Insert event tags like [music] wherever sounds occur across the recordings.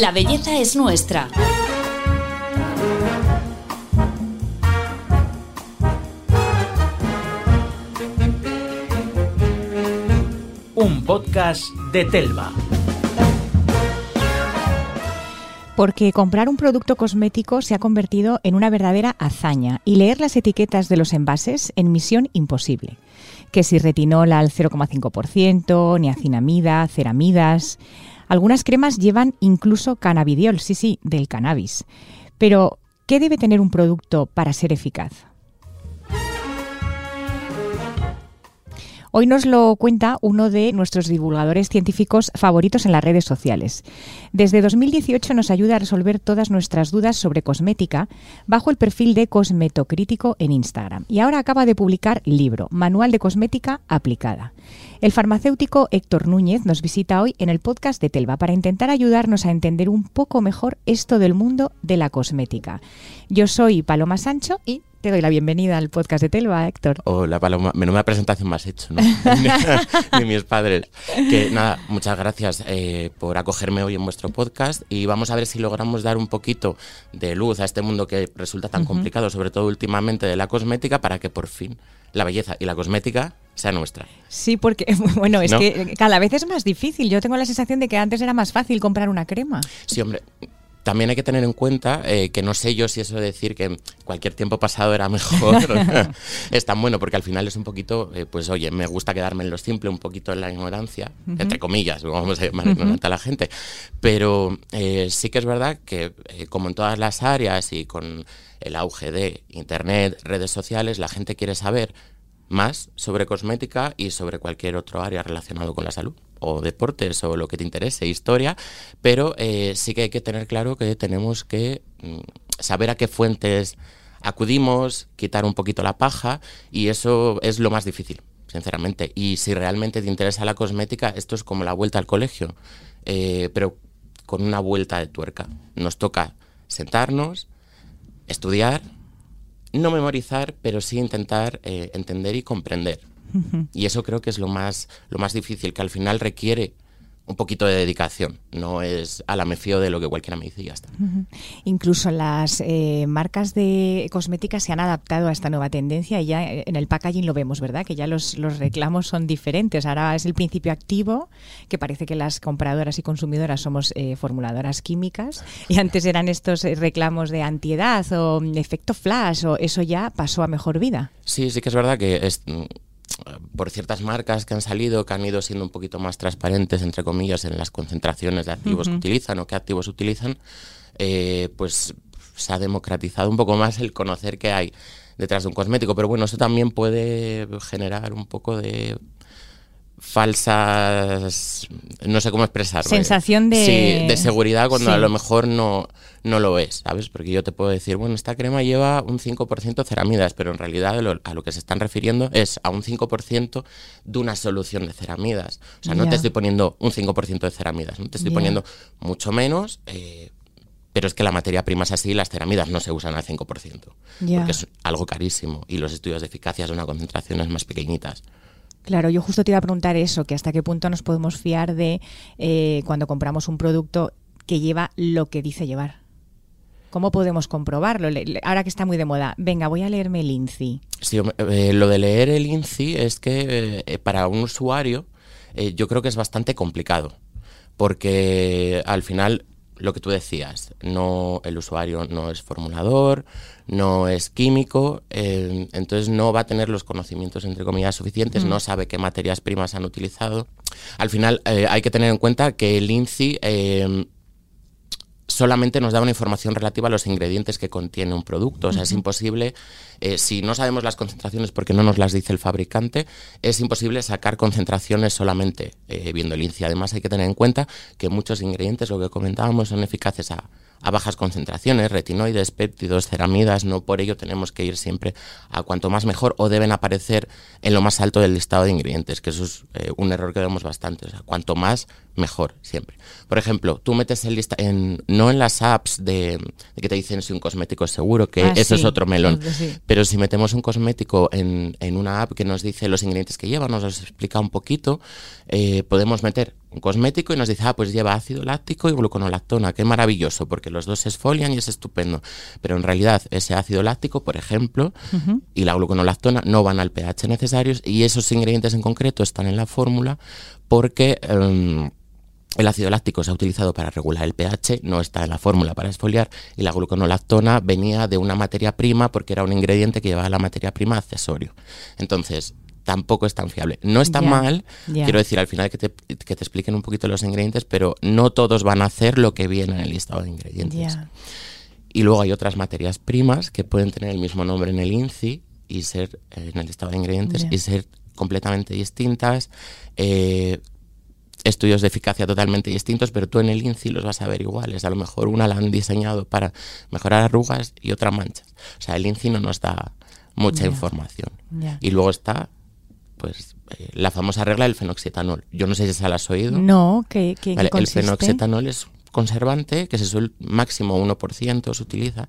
La belleza es nuestra. Un podcast de Telva. Porque comprar un producto cosmético se ha convertido en una verdadera hazaña y leer las etiquetas de los envases en misión imposible. Que si retinol al 0,5%, niacinamida, ceramidas. Algunas cremas llevan incluso cannabidiol, sí, sí, del cannabis. Pero, ¿qué debe tener un producto para ser eficaz? Hoy nos lo cuenta uno de nuestros divulgadores científicos favoritos en las redes sociales. Desde 2018 nos ayuda a resolver todas nuestras dudas sobre cosmética bajo el perfil de Cosmetocrítico en Instagram. Y ahora acaba de publicar libro, Manual de Cosmética Aplicada. El farmacéutico Héctor Núñez nos visita hoy en el podcast de Telva para intentar ayudarnos a entender un poco mejor esto del mundo de la cosmética. Yo soy Paloma Sancho y te doy la bienvenida al podcast de Telva, Héctor. Hola, Paloma. Menuda presentación más hecho, ¿no? [laughs] Ni mis padres. Que nada, muchas gracias eh, por acogerme hoy en vuestro podcast y vamos a ver si logramos dar un poquito de luz a este mundo que resulta tan complicado, sobre todo últimamente de la cosmética, para que por fin la belleza y la cosmética sea nuestra. Sí, porque, [laughs] bueno, es que cada vez es más difícil. Yo tengo la sensación de que antes era más fácil comprar una crema. Sí, hombre. También hay que tener en cuenta eh, que no sé yo si eso de decir que cualquier tiempo pasado era mejor [laughs] es tan bueno, porque al final es un poquito, eh, pues oye, me gusta quedarme en lo simple, un poquito en la ignorancia, entre comillas, vamos a llamar ignorante a la gente. Pero eh, sí que es verdad que, como en todas las áreas y con el auge de Internet, redes sociales, la gente quiere saber más sobre cosmética y sobre cualquier otro área relacionado con la salud o deportes o lo que te interese, historia, pero eh, sí que hay que tener claro que tenemos que mm, saber a qué fuentes acudimos, quitar un poquito la paja y eso es lo más difícil, sinceramente. Y si realmente te interesa la cosmética, esto es como la vuelta al colegio, eh, pero con una vuelta de tuerca. Nos toca sentarnos, estudiar, no memorizar, pero sí intentar eh, entender y comprender. Y eso creo que es lo más, lo más difícil, que al final requiere un poquito de dedicación. No es a la me fío de lo que cualquiera me dice y ya está. Incluso las eh, marcas de cosméticas se han adaptado a esta nueva tendencia y ya en el packaging lo vemos, ¿verdad? Que ya los, los reclamos son diferentes. Ahora es el principio activo, que parece que las compradoras y consumidoras somos eh, formuladoras químicas y antes eran estos eh, reclamos de antiedad o efecto flash o eso ya pasó a mejor vida. Sí, sí que es verdad que es por ciertas marcas que han salido, que han ido siendo un poquito más transparentes, entre comillas, en las concentraciones de activos que utilizan o qué activos utilizan, eh, pues se ha democratizado un poco más el conocer qué hay detrás de un cosmético. Pero bueno, eso también puede generar un poco de falsas, no sé cómo expresarlo. Sensación de... Sí, de seguridad cuando a lo mejor no, no lo es, ¿sabes? Porque yo te puedo decir, bueno, esta crema lleva un 5% ceramidas, pero en realidad a lo que se están refiriendo es a un 5% de una solución de ceramidas. O sea, no te estoy poniendo un 5% de ceramidas, no te estoy poniendo mucho menos. Eh, pero es que la materia prima es así las ceramidas no se usan al 5%, porque es algo carísimo y los estudios de eficacia son a concentraciones más pequeñitas. Claro, yo justo te iba a preguntar eso, que hasta qué punto nos podemos fiar de eh, cuando compramos un producto que lleva lo que dice llevar. ¿Cómo podemos comprobarlo? Ahora que está muy de moda, venga, voy a leerme el INCI. Sí, eh, lo de leer el INCI es que eh, para un usuario yo creo que es bastante complicado, porque al final lo que tú decías, no el usuario no es formulador, no es químico, eh, entonces no va a tener los conocimientos entre comillas suficientes, no sabe qué materias primas han utilizado. Al final eh, hay que tener en cuenta que el INCI eh, solamente nos da una información relativa a los ingredientes que contiene un producto. O sea, es imposible, eh, si no sabemos las concentraciones porque no nos las dice el fabricante, es imposible sacar concentraciones solamente eh, viendo el índice. Además, hay que tener en cuenta que muchos ingredientes, lo que comentábamos, son eficaces a, a bajas concentraciones, retinoides, péptidos, ceramidas, no por ello tenemos que ir siempre a cuanto más mejor o deben aparecer en lo más alto del listado de ingredientes, que eso es eh, un error que vemos bastante, o sea, cuanto más mejor siempre. Por ejemplo, tú metes el lista en no en las apps de, que te dicen si un cosmético es seguro, que ah, eso es otro melón, pero si metemos un cosmético en, en, una app que nos dice los ingredientes que lleva, nos los explica un poquito, eh, podemos meter un cosmético y nos dice, ah, pues lleva ácido láctico y gluconolactona, qué maravilloso, porque los dos se esfolian y es estupendo. Pero en realidad ese ácido láctico, por ejemplo, y la gluconolactona no van al pH necesarios y esos ingredientes en concreto están en la fórmula porque... Em, el ácido láctico se ha utilizado para regular el pH, no está en la fórmula para esfoliar, y la gluconolactona venía de una materia prima porque era un ingrediente que llevaba la materia prima accesorio. Entonces, tampoco es tan fiable. No está mal, quiero decir al final que te, que te, expliquen un poquito los ingredientes, pero no todos van a hacer lo que viene en el listado de ingredientes. Y luego hay otras materias primas que pueden tener el mismo nombre en el INCI y ser eh, en el listado de ingredientes y ser completamente distintas. Eh, estudios de eficacia totalmente distintos, pero tú en el INCI los vas a ver iguales. A lo mejor una la han diseñado para mejorar arrugas y otra manchas. O sea, el INCI no nos da mucha información. Y luego está pues eh, la famosa regla del fenoxietanol. Yo no sé si se la has oído. No, ¿qué, qué, El fenoxietanol es conservante que se suele, máximo 1% se utiliza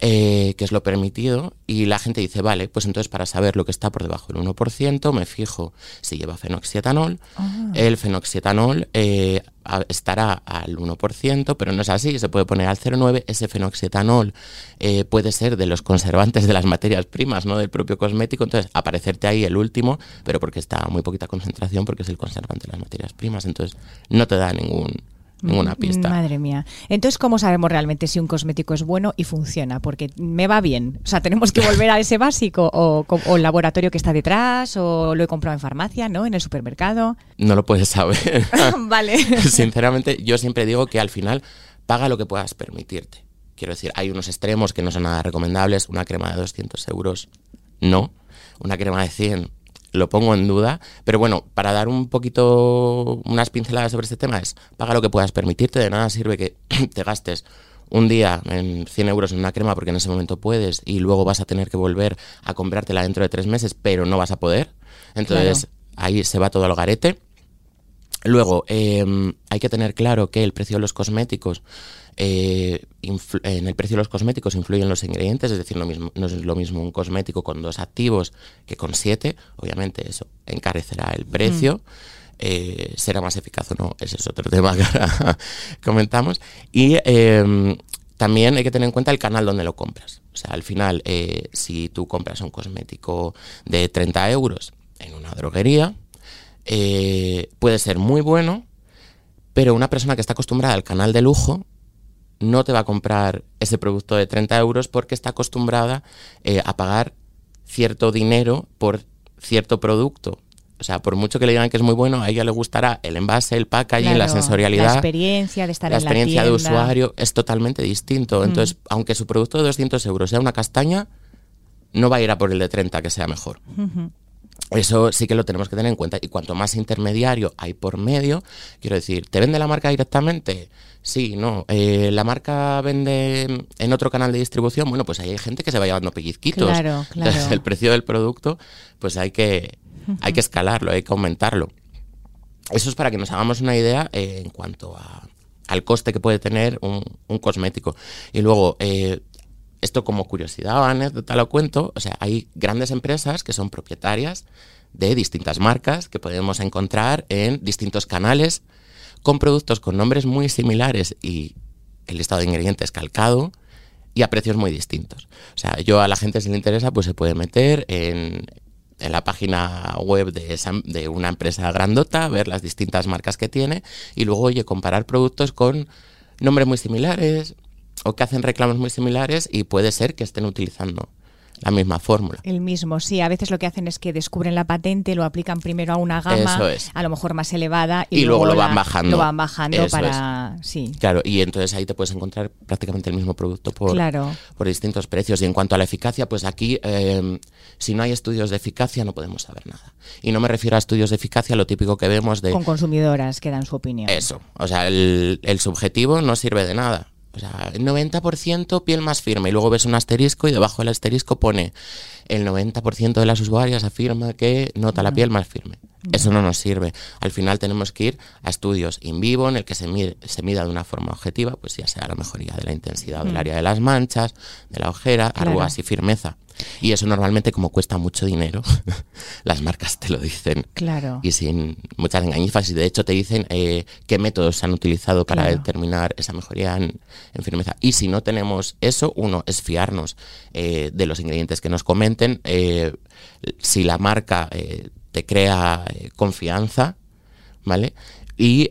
eh, que es lo permitido, y la gente dice, vale, pues entonces para saber lo que está por debajo del 1%, me fijo si lleva fenoxietanol. Ah. El fenoxietanol eh, estará al 1%, pero no es así, se puede poner al 0,9. Ese fenoxietanol eh, puede ser de los conservantes de las materias primas, no del propio cosmético, entonces aparecerte ahí el último, pero porque está a muy poquita concentración, porque es el conservante de las materias primas, entonces no te da ningún ninguna pista. Madre mía. Entonces, ¿cómo sabemos realmente si un cosmético es bueno y funciona? Porque me va bien. O sea, tenemos que volver a ese básico o, el laboratorio que está detrás o lo he comprado en farmacia, ¿no? En el supermercado. No lo puedes saber. [laughs] vale. [laughs] Sinceramente, yo siempre digo que al final paga lo que puedas permitirte. Quiero decir, hay unos extremos que no son nada recomendables. Una crema de 200 euros, no. Una crema de 100 lo pongo en duda, pero bueno, para dar un poquito unas pinceladas sobre este tema es, paga lo que puedas permitirte, de nada sirve que [clears throat] te gastes un día en 100 euros en una crema porque en ese momento puedes y luego vas a tener que volver a comprártela dentro de tres meses, pero no vas a poder. Entonces ahí se va todo al garete. Luego, em, hay que tener claro que el precio de los cosméticos eh, en el precio de los cosméticos influyen los ingredientes, es decir, no es lo mismo un cosmético con dos activos que con siete, obviamente eso encarecerá el precio. Mm. Eh, será más eficaz o no, ese es otro [laughs] tema que ahora comentamos. Y em, también hay que tener en cuenta el canal donde lo compras. O sea, al final, eh, si tú compras un cosmético de 30 euros en una droguería, puede ser muy bueno, pero una persona que está acostumbrada al canal de lujo no te va a comprar ese producto de 30 euros porque está acostumbrada eh, a pagar cierto dinero por cierto producto. O sea, por mucho que le digan que es muy bueno, a ella le gustará el envase, el packaging, la sensorialidad. La experiencia de estar la en la experiencia de usuario es totalmente distinto. Mm. Entonces, aunque su producto de 200 euros sea una castaña, no va a ir a por el de 30 que sea mejor. Eso sí que lo tenemos que tener en cuenta. Y cuanto más intermediario hay por medio, quiero decir, ¿te vende la marca directamente? Sí, no. Eh, ¿La marca vende en otro canal de distribución? Bueno, pues ahí hay gente que se va llevando pellizquitos. Claro, [laughs] claro. Entonces, el precio del producto, pues hay que, hay que escalarlo, hay que aumentarlo. Eso es para que nos hagamos una idea eh, en cuanto a, al coste que puede tener un, un cosmético. Y luego, eh, esto como curiosidad o anécdota lo cuento, o sea, hay grandes empresas que son propietarias de distintas marcas que podemos encontrar en distintos canales con productos con nombres muy similares y el listado de ingredientes calcado y a precios muy distintos. O sea, yo a la gente si le interesa pues se puede meter en, en la página web de, de una empresa grandota, ver las distintas marcas que tiene y luego, oye, comparar productos con nombres muy similares, o que hacen reclamos muy similares y puede ser que estén utilizando la misma fórmula. El mismo, sí. A veces lo que hacen es que descubren la patente, lo aplican primero a una gama, a lo mejor más elevada, y, luego, lo van bajando. Lo van bajando para. Sí. Claro, y entonces ahí te puedes encontrar prácticamente el mismo producto por, por distintos precios. Y en cuanto a la eficacia, pues aquí, eh, si no hay estudios de eficacia, no podemos saber nada. Y no me refiero a estudios de eficacia, lo típico que vemos de. Con consumidoras que dan su opinión. Eso. O sea, el, el subjetivo no sirve de nada. O sea, el 90% piel más firme. Y luego ves un asterisco y debajo del asterisco pone el 90% de las usuarias afirma que nota la piel más firme. Eso no nos sirve. Al final tenemos que ir a estudios in vivo en el que se, mide, se mida de una forma objetiva, pues ya sea la mejoría de la intensidad del área de las manchas, de la ojera, algo así, firmeza. Y eso normalmente como cuesta mucho dinero, [laughs] las marcas te lo dicen. Claro. Y sin muchas engañifas. Y de hecho te dicen eh, qué métodos se han utilizado para Claro. determinar esa mejoría en, en firmeza. Y si no tenemos eso, uno es fiarnos eh, de los ingredientes que nos comenten. eh, si la marca te crea confianza, ¿vale? Y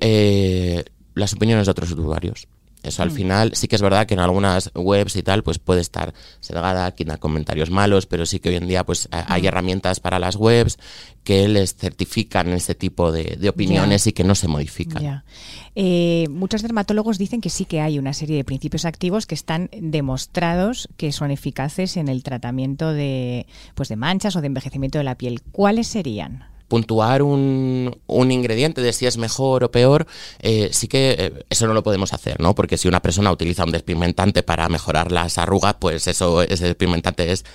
las opiniones de otros usuarios. Eso al final sí que es verdad que en algunas webs y tal pues puede estar sesgada, quita comentarios malos, pero sí que hoy en día pues a- hay herramientas para las webs que les certifican ese tipo de, de opiniones y que no se modifican. Ya. Eh, muchos dermatólogos dicen que sí que hay una serie de principios activos que están demostrados que son eficaces en el tratamiento de, pues de manchas o de envejecimiento de la piel. ¿Cuáles serían? Puntuar un, un ingrediente de si es mejor o peor, eh, sí que eh, eso no lo podemos hacer, ¿no? Porque si una persona utiliza un despigmentante para mejorar las arrugas, pues eso, ese despigmentante es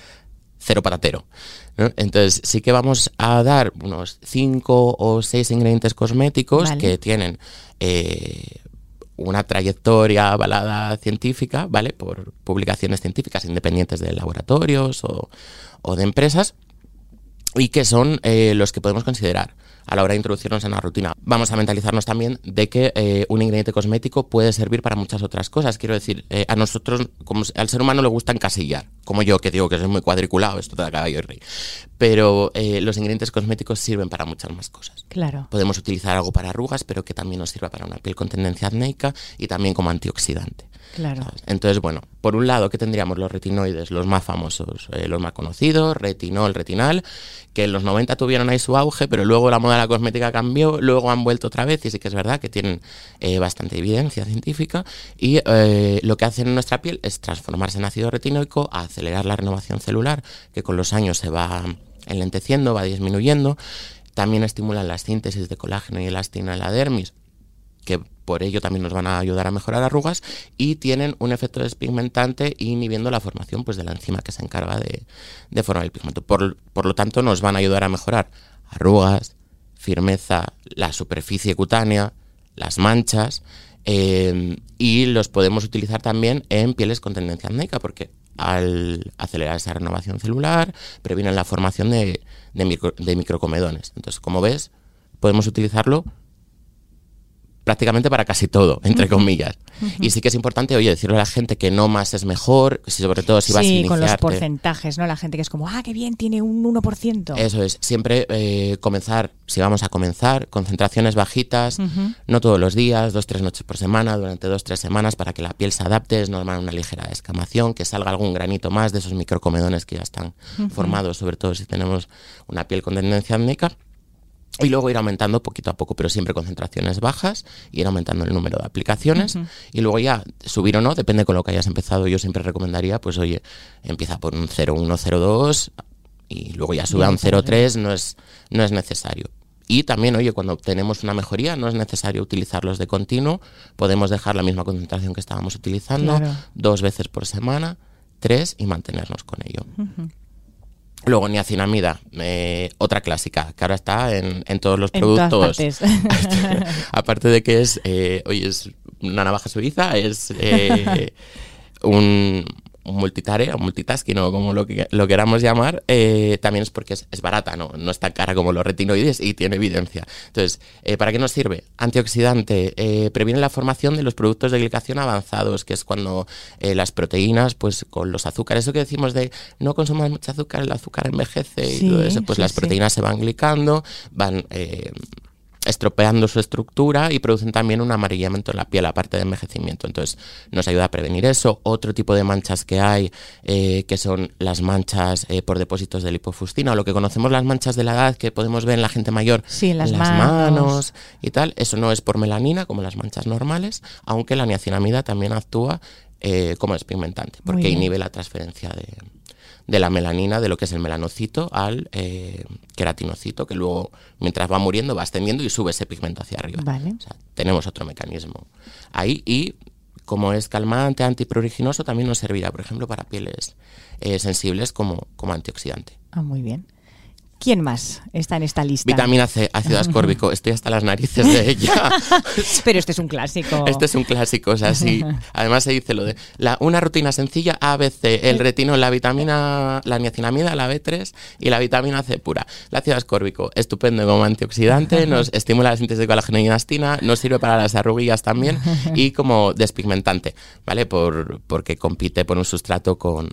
cero patatero. ¿no? Entonces sí que vamos a dar unos cinco o seis ingredientes cosméticos Vale. que tienen eh, una trayectoria avalada científica, ¿vale? Por publicaciones científicas independientes de laboratorios o, o de empresas y que son eh, los que podemos considerar a la hora de introducirnos en la rutina. Vamos a mentalizarnos también de que eh, un ingrediente cosmético puede servir para muchas otras cosas. Quiero decir, eh, a nosotros, como al ser humano le gusta encasillar, como yo que digo que soy muy cuadriculado, esto de caballo y rey. Pero eh, los ingredientes cosméticos sirven para muchas más cosas. Claro. Podemos utilizar algo para arrugas, pero que también nos sirva para una piel con tendencia acnéica y también como antioxidante. Claro. ¿sabes? Entonces, bueno, por un lado, que tendríamos los retinoides, los más famosos, eh, los más conocidos, retinol, retinal, que en los 90 tuvieron ahí su auge, pero luego la moda la cosmética cambió, luego han vuelto otra vez y sí que es verdad que tienen eh, bastante evidencia científica y eh, lo que hacen en nuestra piel es transformarse en ácido retinoico, acelerar la renovación celular, que con los años se va enlenteciendo, va disminuyendo. También estimulan la síntesis de colágeno y elastina en la dermis, que por ello también nos van a ayudar a mejorar arrugas y tienen un efecto despigmentante inhibiendo la formación pues, de la enzima que se encarga de, de formar el pigmento. Por, por lo tanto, nos van a ayudar a mejorar arrugas, firmeza, la superficie cutánea, las manchas eh, y los podemos utilizar también en pieles con tendencia acnéica porque al acelerar esa renovación celular previenen la formación de, de microcomedones. Entonces, como ves, podemos utilizarlo prácticamente para casi todo, entre comillas. Y sí que es importante, oye, decirle a la gente que no más es mejor, si- sobre todo si vas a sí, iniciarte. con los porcentajes, ¿no? La gente que es como, ah, qué bien, tiene un 1%. Eso es, siempre eh, comenzar, si vamos a comenzar, concentraciones bajitas, no todos los días, dos, tres noches por semana, durante dos, tres semanas, para que la piel se adapte, es normal una ligera escamación, que salga algún granito más de esos microcomedones que ya están formados, sobre todo si tenemos una piel con tendencia acnéica. Y luego ir aumentando poquito a poco, pero siempre concentraciones bajas, ir aumentando el número de aplicaciones y luego ya subir o no, depende con lo que hayas empezado. Yo siempre recomendaría, pues oye, empieza por un 0,1, 0,2 y luego ya sube a un 0,3, no es, no es necesario. Y también, oye, cuando obtenemos una mejoría, no es necesario utilizarlos de continuo, podemos dejar la misma concentración que estábamos utilizando Claro. dos veces por semana, tres y mantenernos con ello. Luego niacinamida, eh, otra clásica, que ahora está en, en todos los En todas productos. partes. [laughs] Aparte de que es, eh, oye, es una navaja suiza, es eh, [laughs] un multitarea, multitasking o como lo, que, lo queramos llamar, eh, también es porque es, es barata, ¿no? no es tan cara como los retinoides y tiene evidencia. Entonces, eh, ¿para qué nos sirve? Antioxidante, eh, previene la formación de los productos de glicación avanzados, que es cuando las proteínas, pues con los azúcares, eso que decimos de no consumas mucho azúcar, el azúcar envejece y todo eso, pues sí, las sí. proteínas se van glicando, van... estropeando su estructura y producen también un amarillamiento en la piel, aparte de envejecimiento. Entonces, nos ayuda a prevenir eso. Otro tipo de manchas que hay, eh, que son las manchas eh, por depósitos de lipofuscina, o lo que conocemos las manchas de la edad que podemos ver en la gente mayor, Sí, en las manos. manos. y tal. Eso no es por melanina, como las manchas normales, aunque la niacinamida también actúa eh, como despigmentante, porque inhibe la transferencia de, de la melanina, de lo que es el melanocito al eh, queratinocito, que luego, mientras va muriendo, va extendiendo y sube ese pigmento hacia arriba. Vale. O sea, tenemos otro mecanismo ahí y como es calmante, antipruriginoso, también nos servirá, por ejemplo, para pieles eh, sensibles como, como antioxidante. Ah, muy bien. ¿Quién más está en esta lista? Vitamina C, ácido ascórbico. [laughs] Estoy hasta las narices de ella. [laughs] Pero este es un clásico. Este es un clásico, o sea, sí. Además se dice lo de la, una rutina sencilla, A, B, C, el retino, la vitamina, la niacinamida, la B3 y la vitamina C pura. El ácido ascórbico, estupendo como antioxidante, [laughs] nos estimula la síntesis de colágeno y elastina, nos sirve para las arruguillas también y como despigmentante, ¿vale? Por, porque compite por un sustrato con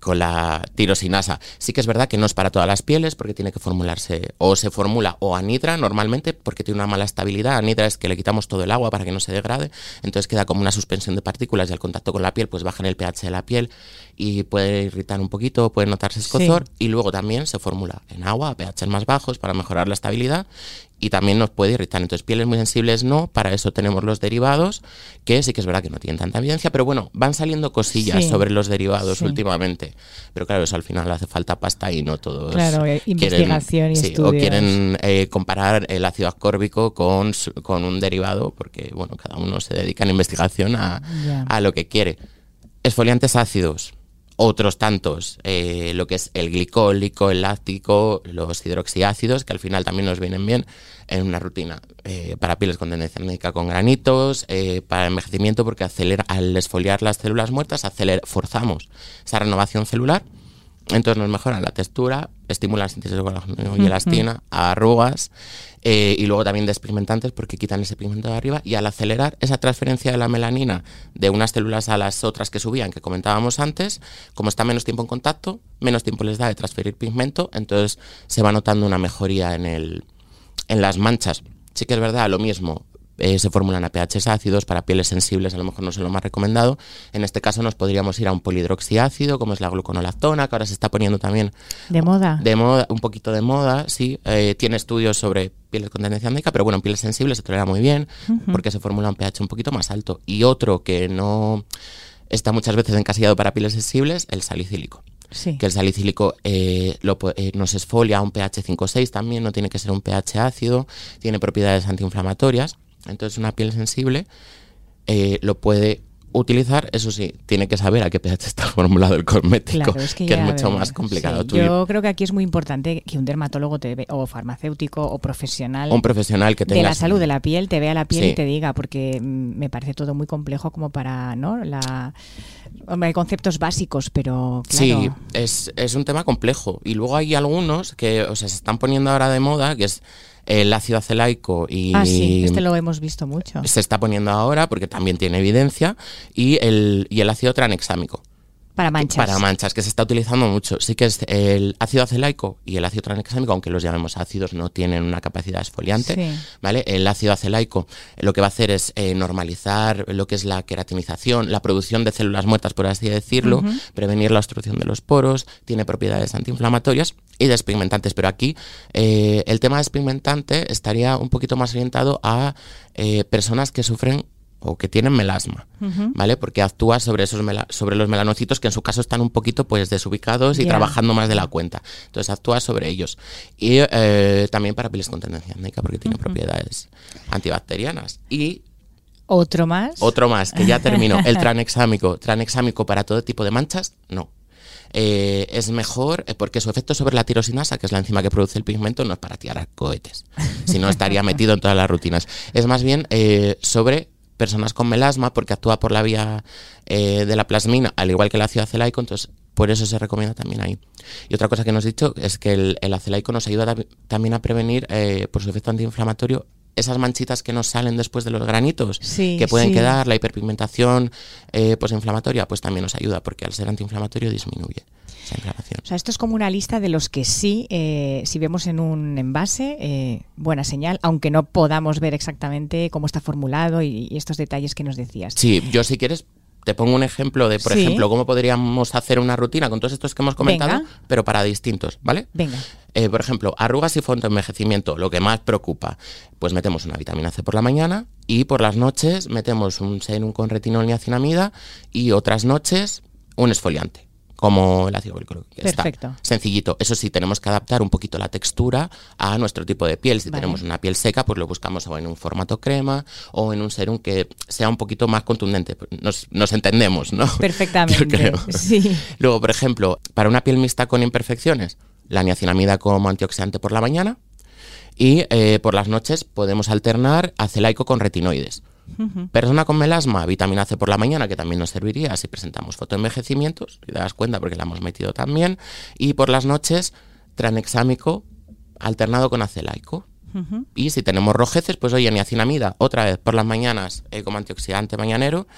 con la tirosinasa. Sí que es verdad que no es para todas las pieles porque tiene que formularse o se formula o anidra normalmente porque tiene una mala estabilidad. Anidra es que le quitamos todo el agua para que no se degrade, entonces queda como una suspensión de partículas y al contacto con la piel pues bajan el pH de la piel y puede irritar un poquito, puede notarse escozor y luego también se formula en agua a pH más bajos para mejorar la estabilidad y también nos puede irritar. Entonces, pieles muy sensibles no, para eso tenemos los derivados, que sí que es verdad que no tienen tanta evidencia, pero bueno, van saliendo cosillas sobre los derivados últimamente. Pero claro, eso al final hace falta pasta y no todos. Claro, eh, investigación y O quieren eh, comparar el ácido ascórbico con, con un derivado, porque bueno, cada uno se dedica en investigación a, a lo que quiere. Esfoliantes ácidos otros tantos, eh, lo que es el glicólico, el láctico, los hidroxiácidos, que al final también nos vienen bien en una rutina eh, para pieles con tendencia con granitos, eh, para envejecimiento, porque acelera, al esfoliar las células muertas, acelera, forzamos esa renovación celular entonces nos mejora la textura, estimula la síntesis de colágeno y elastina, arrugas eh, y luego también despigmentantes porque quitan ese pigmento de arriba y al acelerar esa transferencia de la melanina de unas células a las otras que subían, que comentábamos antes, como está menos tiempo en contacto, menos tiempo les da de transferir pigmento, entonces se va notando una mejoría en, el, en las manchas. Sí que es verdad, lo mismo, eh, se formulan a pHs ácidos, para pieles sensibles a lo mejor no es lo más recomendado. En este caso nos podríamos ir a un polidroxiácido, como es la gluconolactona, que ahora se está poniendo también... De moda. De moda, un poquito de moda, sí. Eh, tiene estudios sobre pieles con tendencia médica, pero bueno, en pieles sensibles se tolera muy bien, porque se formula un pH un poquito más alto. Y otro que no está muchas veces encasillado para pieles sensibles, el salicílico. Que el salicílico eh, nos esfolia a un pH 5-6 también, no tiene que ser un pH ácido, tiene propiedades antiinflamatorias. Entonces una piel sensible eh, lo puede utilizar, eso sí, tiene que saber a qué pH está [laughs] formulado el cosmético, que, es mucho más complicado. yo creo que aquí es muy importante que un dermatólogo te ve, o farmacéutico o profesional, un profesional que de la salud de la piel te vea la piel y te diga, porque mm, me parece todo muy complejo como para, ¿no? La hay conceptos básicos, pero claro. Sí, es, es un tema complejo. Y luego hay algunos que o sea, se están poniendo ahora de moda, que es el ácido acelaico y... Ah, sí, este lo hemos visto mucho. Se está poniendo ahora porque también tiene evidencia y el, y el ácido tranexámico. Para manchas. Para manchas, que se está utilizando mucho. Sí que es el ácido acelaico y el ácido tranexámico, aunque los llamemos ácidos, no tienen una capacidad esfoliante. ¿vale? El ácido acelaico lo que va a hacer es eh, normalizar lo que es la queratinización, la producción de células muertas, por así decirlo, prevenir la obstrucción de los poros, tiene propiedades antiinflamatorias y despigmentantes. Pero aquí eh, el tema despigmentante estaría un poquito más orientado a eh, personas que sufren o que tienen melasma, ¿vale? Porque actúa sobre esos sobre los melanocitos que en su caso están un poquito pues desubicados y trabajando más de la cuenta. Entonces actúa sobre ellos. Y eh, también para pieles con tendencia porque tiene propiedades antibacterianas. Y otro más. Otro más, que ya terminó. [laughs] El tranexámico. Tranexámico para todo tipo de manchas, no. Eh, es mejor eh, porque su efecto sobre la tirosinasa, que es la enzima que produce el pigmento, no es para tirar cohetes, si no estaría metido en todas las rutinas. Es más bien sobre personas con melasma porque actúa por la vía eh, de la plasmina, al igual que el ácido acelaico, entonces por eso se recomienda también ahí. Y otra cosa que nos he dicho es que el, el acelaico nos ayuda también a prevenir, eh, por su efecto antiinflamatorio, esas manchitas que nos salen después de los granitos que pueden quedar, la hiperpigmentación eh, inflamatoria pues también nos ayuda porque al ser antiinflamatorio disminuye. O sea, esto es como una lista de los que sí, eh, si vemos en un envase, eh, buena señal, aunque no podamos ver exactamente cómo está formulado y, estos detalles que nos decías. Sí, yo si quieres te pongo un ejemplo de, por ejemplo, cómo podríamos hacer una rutina con todos estos que hemos comentado, pero para distintos, ¿vale? Venga. Eh, por ejemplo, arrugas y envejecimiento, lo que más preocupa, pues metemos una vitamina C por la mañana y por las noches metemos un serum con retinol niacinamida y otras noches un esfoliante como el ácido. Perfecto. sencillito. Eso sí, tenemos que adaptar un poquito la textura a nuestro tipo de piel. Si tenemos una piel seca, pues lo buscamos o en un formato crema o en un serum que sea un poquito más contundente. Nos, entendemos, ¿no? [laughs] Perfectamente. Sí. Luego, por ejemplo, para una piel mixta con imperfecciones, la niacinamida como antioxidante por la mañana y eh, por las noches podemos alternar acelaico con retinoides. Persona con melasma, vitamina C por la mañana, que también nos serviría si presentamos fotoenvejecimientos, si te das cuenta porque la hemos metido también. Y por las noches, tranexámico alternado con acelaico. Y si tenemos rojeces, pues oye, niacinamida, otra vez por las mañanas eh, como antioxidante mañanero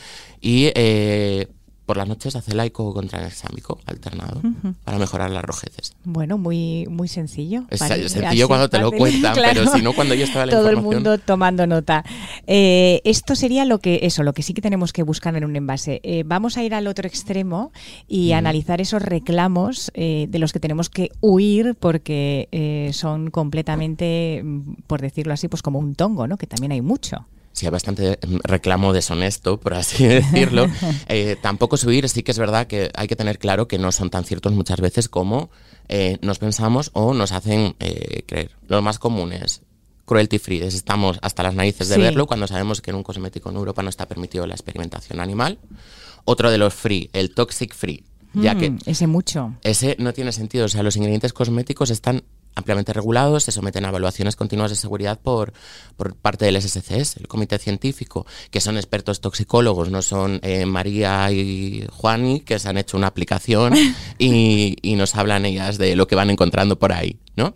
y eh, por las noches hace laico contra exámico alternado para mejorar las rojeces. Bueno, muy muy sencillo. Es sencillo cuando te lo cuentan, [laughs] pero si no cuando yo estaba la Todo el mundo tomando nota. Eh, esto sería lo que eso, lo que sí que tenemos que buscar en un envase. Eh, vamos a ir al otro extremo y analizar esos reclamos eh, de los que tenemos que huir porque son completamente, mm, por decirlo así, pues como un tongo, ¿no? Que también hay mucho si hay bastante reclamo deshonesto, por así [laughs] decirlo, [laughs] eh, tampoco subir, sí que es verdad que hay que tener claro que no son tan ciertos muchas veces como eh, nos pensamos o nos hacen eh, creer. Los más comunes, cruelty free, estamos hasta las narices de verlo cuando sabemos que en un cosmético en Europa no está permitido la experimentación animal. Otro de los free, el toxic free, ya que... Mm, ese mucho. Ese no tiene sentido, o sea, los ingredientes cosméticos están ampliamente regulados, se someten a evaluaciones continuas de seguridad por, por parte del SSCS, el comité científico, que son expertos toxicólogos, no son eh, María y Juani, que se han hecho una aplicación [laughs] y, y, nos hablan ellas de lo que van encontrando por ahí, ¿no?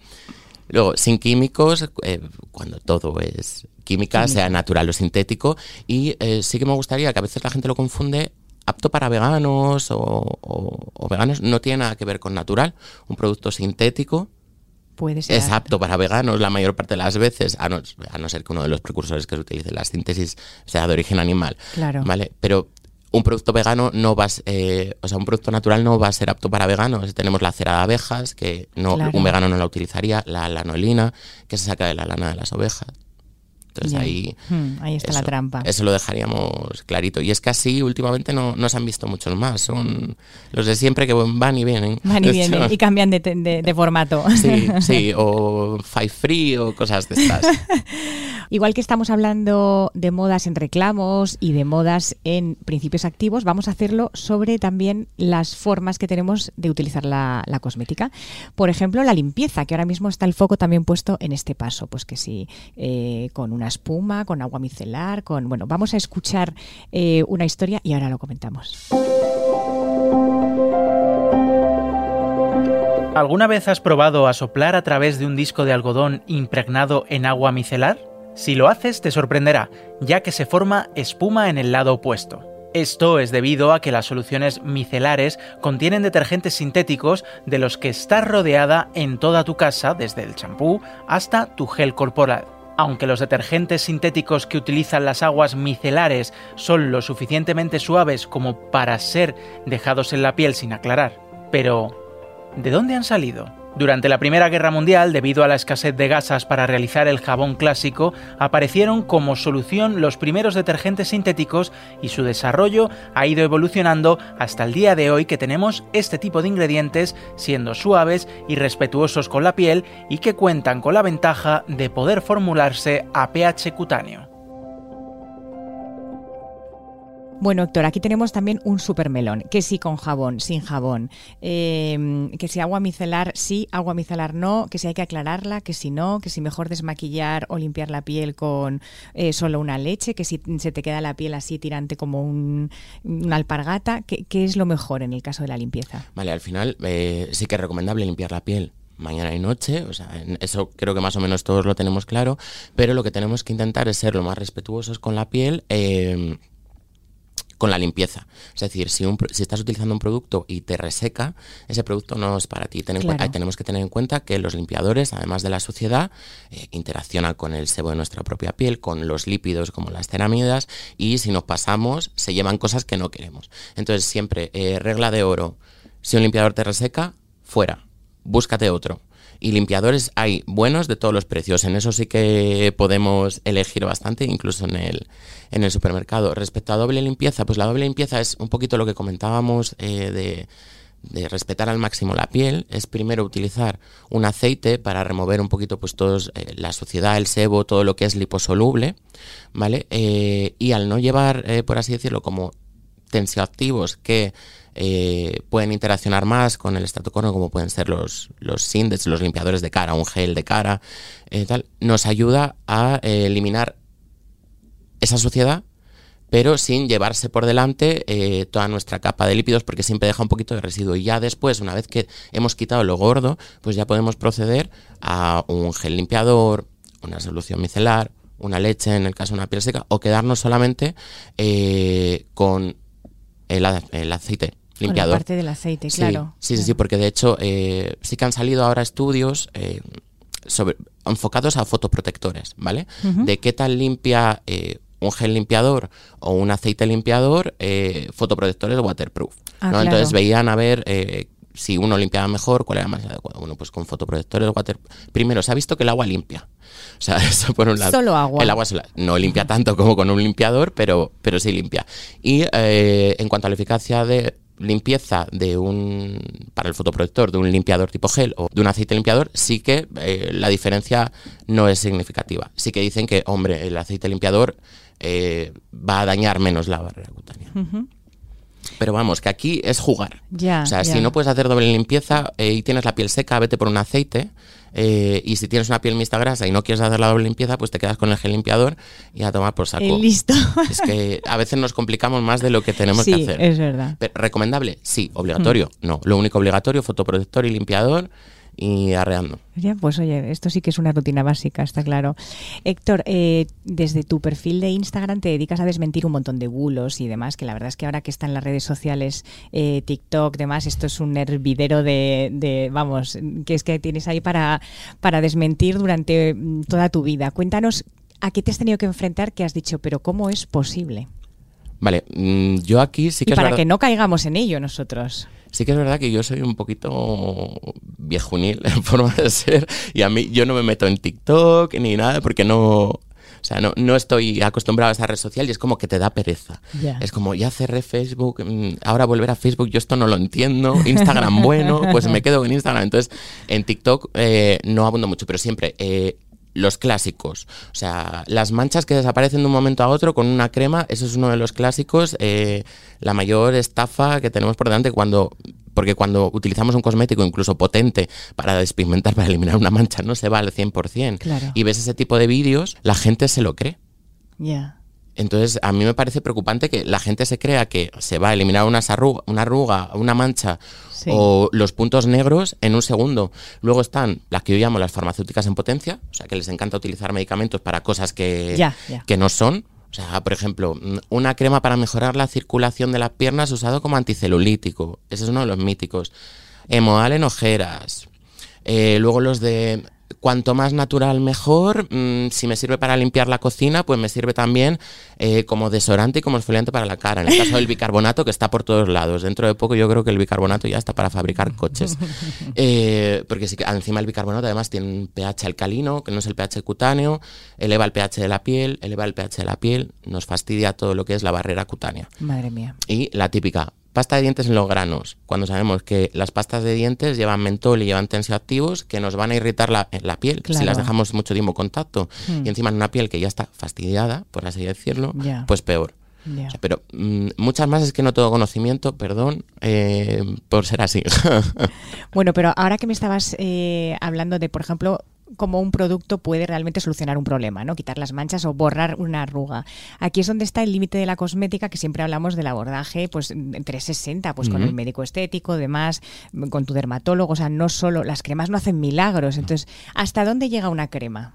Luego, sin químicos, eh, cuando todo es química, sea natural o sintético, y eh, sí que me gustaría que a veces la gente lo confunde apto para veganos o, o, veganos no tiene nada que ver con natural. Un producto sintético es apto para veganos la mayor parte de las veces, a no, a no ser que uno de los precursores que se utilice la síntesis sea de origen animal. Claro. ¿Vale? Pero un producto vegano no va eh, o sea, un producto natural no va a ser apto para veganos. Tenemos la cera de abejas, que no, un vegano no la utilizaría, la lanoelina, que se saca de la lana de las ovejas. Entonces ahí, hmm, ahí está la trampa. Eso lo dejaríamos clarito. Y es que así últimamente no, no se han visto muchos más. Son los de siempre que van y vienen. Van y [laughs] vienen y cambian de, de, formato. [laughs] Sí, [laughs] sí, o Five Free o cosas de estas. Igual que estamos hablando de modas en reclamos y de modas en principios activos, vamos a hacerlo sobre también las formas que tenemos de utilizar la, la cosmética. Por ejemplo, la limpieza, que ahora mismo está el foco también puesto en este paso. Pues que si eh, con una espuma, con agua micelar, con... Bueno, vamos a escuchar eh, una historia y ahora lo comentamos. ¿Alguna vez has probado a soplar a través de un disco de algodón impregnado en agua micelar? Si lo haces te sorprenderá, ya que se forma espuma en el lado opuesto. Esto es debido a que las soluciones micelares contienen detergentes sintéticos de los que estás rodeada en toda tu casa, desde el champú hasta tu gel corporal aunque los detergentes sintéticos que utilizan las aguas micelares son lo suficientemente suaves como para ser dejados en la piel sin aclarar. Pero, ¿de dónde han salido? Durante la Primera Guerra Mundial, debido a la escasez de gasas para realizar el jabón clásico, aparecieron como solución los primeros detergentes sintéticos y su desarrollo ha ido evolucionando hasta el día de hoy que tenemos este tipo de ingredientes siendo suaves y respetuosos con la piel y que cuentan con la ventaja de poder formularse a pH cutáneo. Bueno, Héctor, aquí tenemos también un supermelón, que sí con jabón, sin jabón, em, que si agua micelar sí, agua micelar no, que si hay que aclararla, que si no, que si mejor desmaquillar o limpiar la piel con eh, solo una leche, que si se te queda la piel así tirante como un, una alpargata, ¿qué, es lo mejor en el caso de la limpieza? Vale, al final eh, sí que es recomendable limpiar la piel mañana y noche, o sea, eso creo que más o menos todos lo tenemos claro, pero lo que tenemos que intentar es ser lo más respetuosos con la piel. Eh, con la limpieza. Es decir, si, un, si estás utilizando un producto y te reseca, ese producto no es para ti. tenemos que tener en cuenta que los limpiadores, además de la suciedad, eh, interaccionan con el sebo de nuestra propia piel, con los lípidos como las ceramidas y si nos pasamos se llevan cosas que no queremos. Entonces siempre, eh, regla de oro, si un limpiador te reseca, fuera, búscate otro. Y limpiadores hay buenos de todos los precios. En eso sí que podemos elegir bastante, incluso en el, en el supermercado. Respecto a doble limpieza, pues la doble limpieza es un poquito lo que comentábamos eh, de, respetar al máximo la piel. Es primero utilizar un aceite para remover un poquito pues todos, eh, la suciedad, el sebo, todo lo que es liposoluble, ¿vale? Eh, y al no llevar, por así decirlo, como tensioactivos que eh, pueden interaccionar más con el estatocono, como pueden ser los, los Sindex, los limpiadores de cara, un gel de cara, eh, tal, nos ayuda a eh, eliminar esa suciedad pero sin llevarse por delante eh, toda nuestra capa de lípidos porque siempre deja un poquito de residuo. Y ya después, una vez que hemos quitado lo gordo, pues ya podemos proceder a un gel limpiador, una solución micelar, una leche en el caso de una piel seca, o quedarnos solamente con el, aceite limpiador. Con parte del aceite, claro. Sí, sí, sí, porque de hecho eh, sí que han salido ahora estudios sobre, enfocados a fotoprotectores, ¿vale? De qué tan limpia un gel limpiador o un aceite limpiador eh, fotoprotectores waterproof. Ah, ¿no? Entonces veían a ver eh, si uno limpiaba mejor, cuál era más adecuado. Bueno, pues con fotoprotectores waterproof. Primero, se ha visto que el agua limpia. O sea, [laughs] eso por un lado. Solo agua. El agua no limpia tanto como con un limpiador, pero, pero sí limpia. Y eh, en cuanto a la eficacia de limpieza de un para el fotoprotector de un limpiador tipo gel o de un aceite limpiador sí que eh, la diferencia no es significativa sí que dicen que hombre el aceite limpiador eh, va a dañar menos la barrera cutánea pero vamos, que aquí es jugar. o sea, si no puedes hacer doble limpieza eh, y tienes la piel seca, vete por un aceite. Eh, y si tienes una piel mixta grasa y no quieres hacer la doble limpieza, pues te quedas con el gel limpiador y a tomar por saco. Y listo. [laughs] Es que a veces nos complicamos más de lo que tenemos que hacer. Es verdad. ¿Recomendable? Sí. ¿Obligatorio? Mm. No. Lo único obligatorio, fotoprotector y limpiador y arreando. Ya, pues oye, esto sí que es una rutina básica, está claro. Héctor, eh, desde tu perfil de Instagram te dedicas a desmentir un montón de bulos y demás, que la verdad es que ahora que están las redes sociales, eh, TikTok, demás, esto es un hervidero de, de, vamos, que es que tienes ahí para, para desmentir durante mm, toda tu vida. Cuéntanos a qué te has tenido que enfrentar que has dicho, pero ¿cómo es posible? Vale, mm, yo aquí sí que... para que no caigamos en ello nosotros. Sí que es verdad que yo soy un poquito viejunil en [laughs] forma de ser y a mí yo no me meto en TikTok ni nada porque no, o sea, no, no, estoy acostumbrado a esa red social y es como que te da pereza. Es como, ya cerré Facebook, mm, ahora volver a Facebook, yo esto no lo entiendo. [laughs] Instagram, bueno, pues me quedo en Instagram. Entonces, en TikTok eh, no abundo mucho, pero siempre eh, los clásicos. O sea, las manchas que desaparecen de un momento a otro con una crema, eso es uno de los clásicos. Eh, la mayor estafa que tenemos por delante cuando porque cuando utilizamos un cosmético incluso potente para despigmentar, para eliminar una mancha, no se va al 100%. Claro. Y ves ese tipo de vídeos, la gente se lo cree. Ya. Entonces, a mí me parece preocupante que la gente se crea que se va a eliminar una arruga, una, arruga, una mancha o los puntos negros en un segundo. Luego están las que yo llamo las farmacéuticas en potencia, o sea, que les encanta utilizar medicamentos para cosas que, que no son. O sea, por ejemplo, una crema para mejorar la circulación de las piernas usado como anticelulítico. Ese es uno de los míticos. Hemoal en ojeras. Eh, luego los de cuanto más natural mejor. Mm, si me sirve para limpiar la cocina, pues me sirve también eh, como desodorante y como exfoliante para la cara. En el caso del bicarbonato, que está por todos lados. Dentro de poco yo creo que el bicarbonato ya está para fabricar coches. [laughs] Eh, porque sí, encima el bicarbonato además tiene un pH alcalino, que no es el pH cutáneo, eleva el pH de la piel, eleva el pH de la piel, nos fastidia todo lo que es la barrera cutánea. Madre mía. Y la típica, Pasta de dientes en los granos, cuando sabemos que las pastas de dientes llevan mentol y llevan tensioactivos que nos van a irritar la, la piel si las dejamos mucho tiempo en contacto. Hmm. Y encima en una piel que ya está fastidiada, por así decirlo, pues peor. pero mm, muchas más es que no tengo conocimiento, perdón, eh, por ser así. [laughs] bueno, pero ahora que me estabas eh, hablando de, por ejemplo, cómo un producto puede realmente solucionar un problema, ¿no? Quitar las manchas o borrar una arruga. Aquí es donde está el límite de la cosmética, que siempre hablamos del abordaje, pues en 360, pues con el médico estético, demás, con tu dermatólogo, o sea, no solo, las cremas no hacen milagros. Entonces, ¿hasta dónde llega una crema?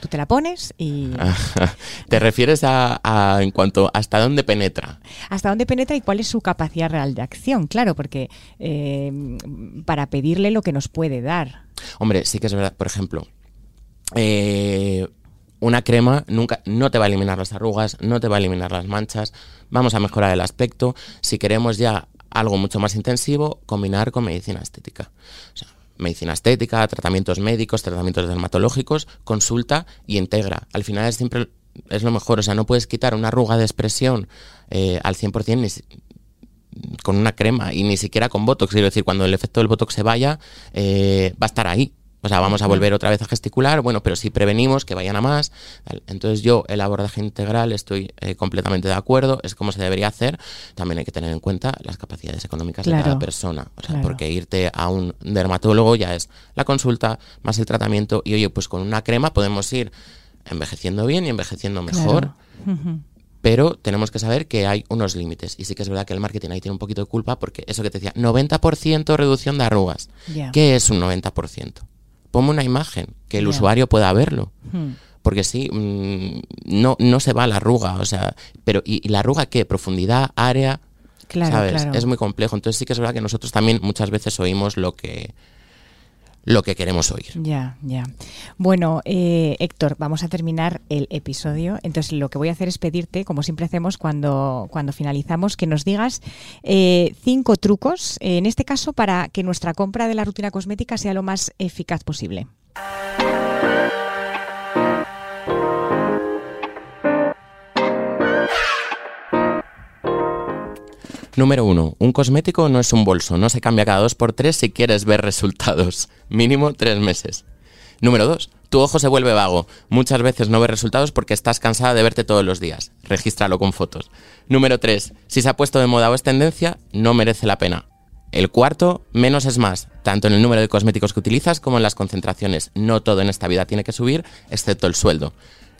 Tú te la pones y... [laughs] ¿Te refieres a, en cuanto hasta dónde penetra? Hasta dónde penetra y cuál es su capacidad real de acción, claro, porque eh, para pedirle lo que nos puede dar. Hombre, sí que es verdad, por ejemplo, eh, una crema nunca no te va a eliminar las arrugas, no te va a eliminar las manchas, vamos a mejorar el aspecto. Si queremos ya algo mucho más intensivo, combinar con medicina estética. O sea, medicina estética, tratamientos médicos, tratamientos dermatológicos, consulta y integra. Al final es siempre es lo mejor, o sea, no puedes quitar una arruga de expresión eh, al 100% ni con una crema y ni siquiera con Botox. Quiero decir, cuando el efecto del Botox se vaya, eh, va a estar ahí. O sea, vamos a volver otra vez a gesticular, bueno, pero si prevenimos que vayan a más. Entonces yo, el abordaje integral, estoy eh, completamente de acuerdo, es como se debería hacer. También hay que tener en cuenta las capacidades económicas de cada persona. O sea, porque irte a un dermatólogo ya es la consulta más el tratamiento y oye, pues con una crema podemos ir envejeciendo bien y envejeciendo mejor. Pero tenemos que saber que hay unos límites. Y sí que es verdad que el marketing ahí tiene un poquito de culpa porque eso que te decía, 90% reducción de arrugas. ¿Qué es un 90%? Ponme una imagen, que el usuario pueda verlo. Hmm. Porque sí, mm, no, no se va la arruga, o sea, pero ¿y, la arruga qué? Profundidad, área, ¿sabes? Es muy complejo. Entonces sí que es verdad que nosotros también muchas veces oímos lo que lo que queremos oír. Ya, ya. Bueno, eh, Héctor, vamos a terminar el episodio. Entonces, lo que voy a hacer es pedirte, como siempre hacemos cuando, cuando finalizamos, que nos digas eh, cinco trucos, en este caso, para que nuestra compra de la rutina cosmética sea lo más eficaz posible. Número uno, un cosmético no es un bolso, no se cambia cada dos por tres si quieres ver resultados. [laughs] Mínimo tres meses. Número dos, tu ojo se vuelve vago. Muchas veces no ves resultados porque estás cansada de verte todos los días. Regístralo con fotos. Número tres, si se ha puesto de moda o es tendencia, no merece la pena. El cuarto, menos es más, tanto en el número de cosméticos que utilizas como en las concentraciones. No todo en esta vida tiene que subir, excepto el sueldo.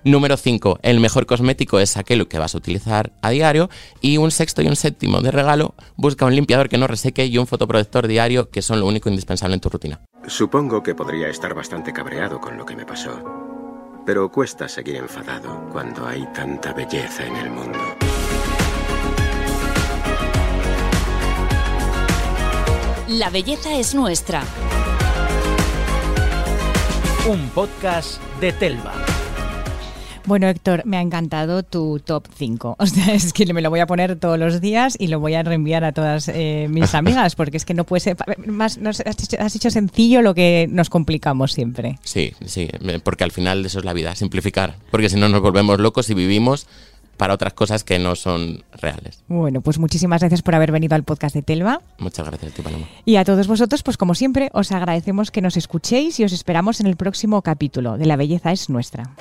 Número 5. El mejor cosmético es aquel que vas a utilizar a diario. Y un sexto y un séptimo de regalo, busca un limpiador que no reseque y un fotoprotector diario que son lo único indispensable en tu rutina. Supongo que podría estar bastante cabreado con lo que me pasó. Pero cuesta seguir enfadado cuando hay tanta belleza en el mundo. La belleza es nuestra. Un podcast de Telva. Bueno, Héctor, me ha encantado tu top 5. [laughs] O sea, es que me lo voy a poner todos los días y lo voy a reenviar a todas eh, mis [laughs] amigas, porque es que no puede ser. Más, has, hecho, sencillo lo que nos complicamos siempre. Sí, sí, porque al final eso es la vida, simplificar. Porque si no nos volvemos locos y vivimos para otras cosas que no son reales. Bueno, pues muchísimas gracias por haber venido al podcast de Telva. Muchas gracias, Paloma. Y a todos vosotros, pues como siempre, os agradecemos que nos escuchéis y os esperamos en el próximo capítulo de La Belleza es Nuestra.